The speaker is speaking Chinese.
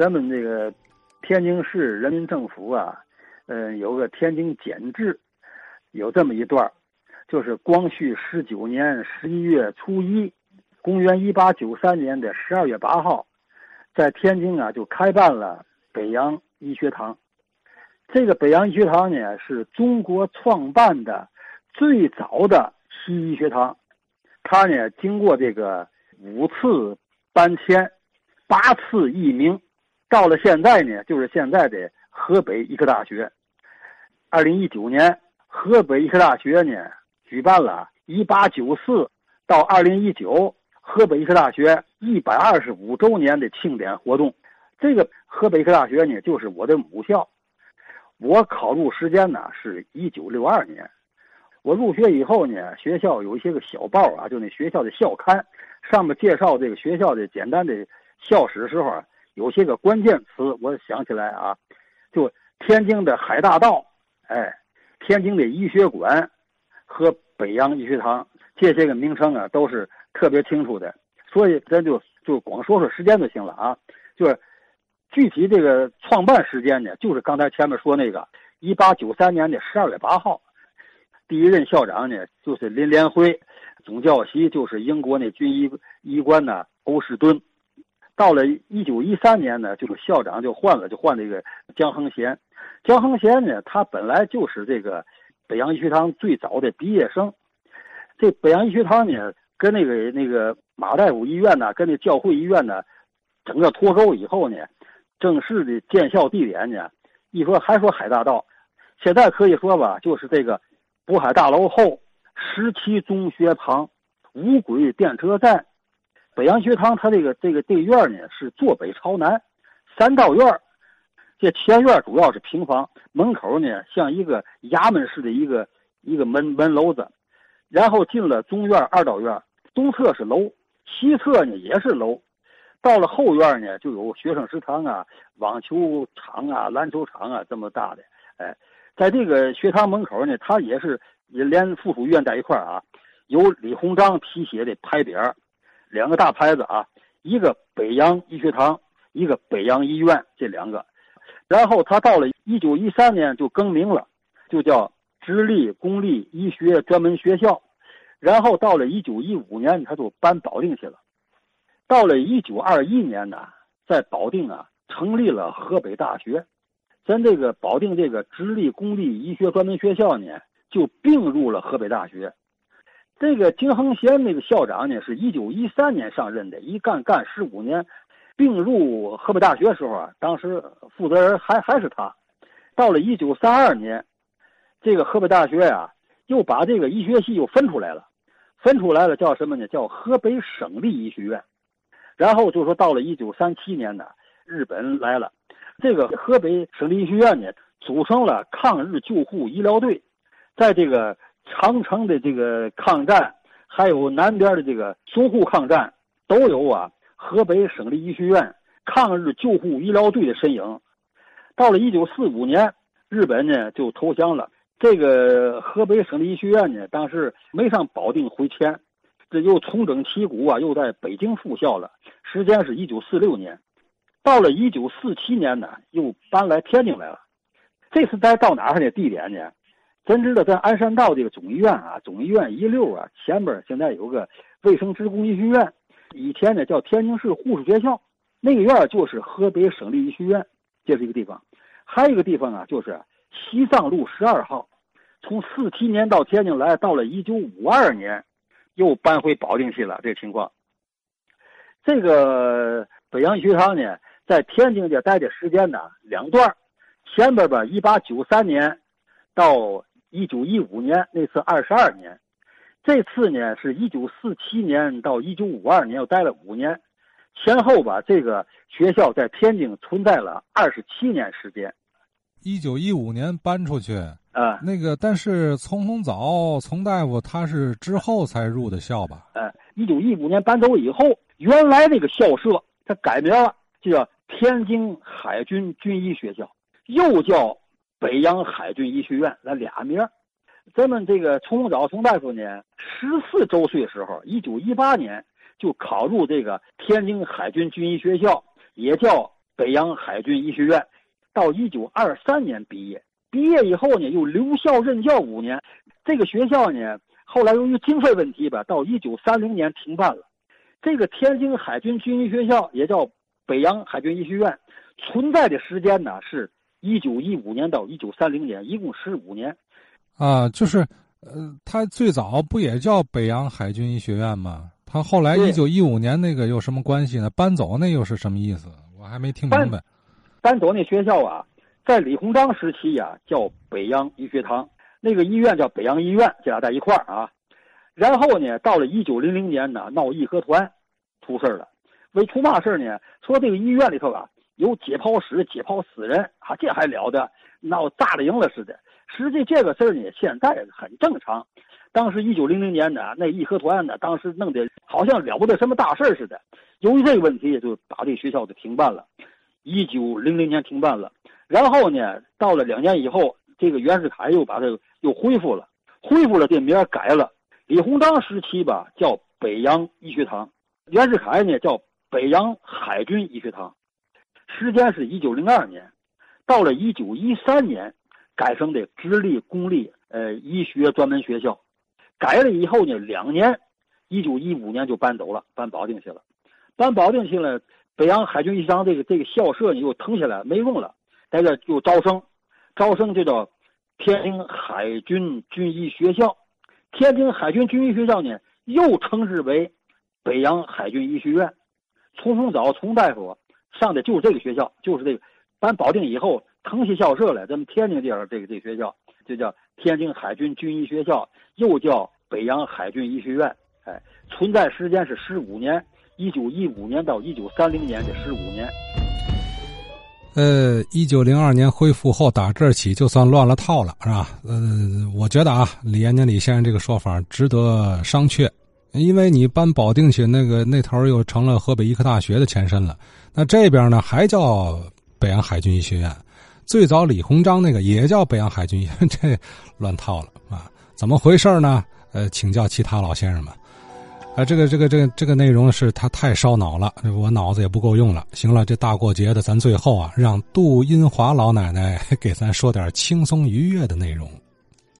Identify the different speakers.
Speaker 1: 咱们这个天津市人民政府啊，嗯，有个天津简制，有这么一段就是光绪十九年十一月初一，公元一八九三年的十二月八号，在天津啊就开办了北洋医学堂。这个北洋医学堂呢，是中国创办的最早的西医学堂。它呢，经过这个五次搬迁，八次易名，到了现在呢，就是现在的河北医科大学。二零一九年，河北医科大学呢举办了一八九四到二零一九河北医科大学一百二十五周年的庆典活动。这个河北医科大学呢，就是我的母校。我考入时间呢是一九六二年，我入学以后呢，学校有一些个小报啊，就那学校的校刊，上面介绍这个学校的简单的校史时候，有些个关键词，我想起来啊，就天津的海大道，哎，天津的医学馆和北洋医学堂这些个名称啊，都是特别清楚的，所以咱就就光说说时间就行了啊，就是。具体这个创办时间呢，就是刚才前面说那个一八九三年的十二月八号，第一任校长呢就是林连辉，总教习就是英国那军医医官呢欧士敦。到了一九一三年呢，就是校长就换了，就换这个江恒贤。江恒贤呢，他本来就是这个北洋医学堂最早的毕业生。这北洋医学堂呢，跟那个那个马大夫医院呢，跟那教会医院呢，整个脱钩以后呢。正式的建校地点呢？一说还说海大道，现在可以说吧，就是这个渤海大楼后十七中学旁五轨电车站北洋学堂。它这个这个这院呢是坐北朝南，三道院这前院主要是平房，门口呢像一个衙门似的一个一个门门楼子，然后进了中院二道院，东侧是楼，西侧呢也是楼。到了后院呢，就有学生食堂啊、网球场啊、篮球场啊，这么大的。哎，在这个学堂门口呢，它也是也连附属医院在一块儿啊，有李鸿章题写的牌匾，两个大牌子啊，一个北洋医学堂，一个北洋医院，这两个。然后他到了一九一三年就更名了，就叫直隶公立医学专门学校。然后到了一九一五年，他就搬保定去了。到了一九二一年呢，在保定啊成立了河北大学，咱这个保定这个直隶公立医学专门学校呢就并入了河北大学。这个金恒贤那个校长呢是一九一三年上任的，一干干十五年，并入河北大学时候啊，当时负责人还还是他。到了一九三二年，这个河北大学呀又把这个医学系又分出来了，分出来了叫什么呢？叫河北省立医学院。然后就说到了一九三七年呢，日本来了，这个河北省立医学院呢组成了抗日救护医疗队，在这个长城的这个抗战，还有南边的这个淞沪抗战，都有啊河北省立医学院抗日救护医疗队的身影。到了一九四五年，日本呢就投降了，这个河北省立医学院呢当时没上保定回迁。这又重整旗鼓啊，又在北京复校了。时间是一九四六年，到了一九四七年呢，又搬来天津来了。这次再到哪儿的地点呢？咱知道，在鞍山道这个总医院啊，总医院一溜啊，前边现在有个卫生职工医学院，以前呢叫天津市护士学校，那个院就是河北省立医学院，这是一个地方。还有一个地方啊，就是西藏路十二号，从四七年到天津来，到了一九五二年。又搬回保定去了，这个情况。这个北洋学堂呢，在天津这待的时间呢，两段前边吧，一八九三年到一九一五年，那次二十二年；这次呢，是一九四七年到一九五二年，又待了五年。前后吧，这个学校在天津存在了二十七年时间。
Speaker 2: 一九一五年搬出去。
Speaker 1: 啊，
Speaker 2: 那个，但是丛洪早，丛大夫他是之后才入的校吧？
Speaker 1: 哎，一九一五年搬走以后，原来那个校舍它改名了，就叫天津海军军医学校，又叫北洋海军医学院，那俩名儿咱们这个丛洪早丛大夫呢，十四周岁时候，一九一八年就考入这个天津海军军医学校，也叫北洋海军医学院，到一九二三年毕业。毕业以后呢，又留校任教五年。这个学校呢，后来由于经费问题吧，到一九三零年停办了。这个天津海军军医学校也叫北洋海军医学院，存在的时间呢是一九一五年到一九三零年，一共十五年。
Speaker 2: 啊，就是，呃，他最早不也叫北洋海军医学院吗？他后来一九一五年那个有什么关系呢？搬走那又是什么意思？我还没听明白。
Speaker 1: 搬走那学校啊，在李鸿章时期呀，叫北洋医学堂，那个医院叫北洋医院，这俩在一块儿啊。然后呢，到了一九零零年呢，闹义和团，出事儿了。为出嘛事儿呢？说这个医院里头啊，有解剖室解剖死人啊，这还了得？闹炸了营了似的。实际这个事儿呢，现在很正常。当时一九零零年呢，那义和团呢，当时弄得好像了不得什么大事似的。由于这个问题，就把这学校就停办了。一九零零年停办了，然后呢，到了两年以后，这个袁世凯又把它又恢复了，恢复了这名改了。李鸿章时期吧，叫北洋医学堂；袁世凯呢，叫北洋海军医学堂。时间是一九零二年，到了一九一三年，改成的直隶公立呃医学专门学校。改了以后呢，两年，一九一五年就搬走了，搬保定去了。搬保定去了，北洋海军医堂这个这个校舍呢又腾下来没用了，在这又招生，招生就叫天津海军军医学校。天津海军军医学校呢又称之为北洋海军医学院。从从早从大夫上的就是这个学校，就是这个搬保定以后腾起校舍来，咱们天津地儿这个这学校就叫天津海军军医学校。又叫北洋海军医学院，哎，存在时间是十五年，一九一五年到一九三零年的十五年。
Speaker 2: 呃，一九零二年恢复后，打这儿起就算乱了套了，是吧？呃，我觉得啊，李延年李先生这个说法值得商榷，因为你搬保定去，那个那头又成了河北医科大学的前身了，那这边呢还叫北洋海军医学院，最早李鸿章那个也叫北洋海军医院，这乱套了啊。怎么回事呢？呃，请教其他老先生们。啊，这个这个这个这个内容是他太烧脑了，我脑子也不够用了。行了，这大过节的，咱最后啊，让杜英华老奶奶 给咱说点轻松愉悦的内容。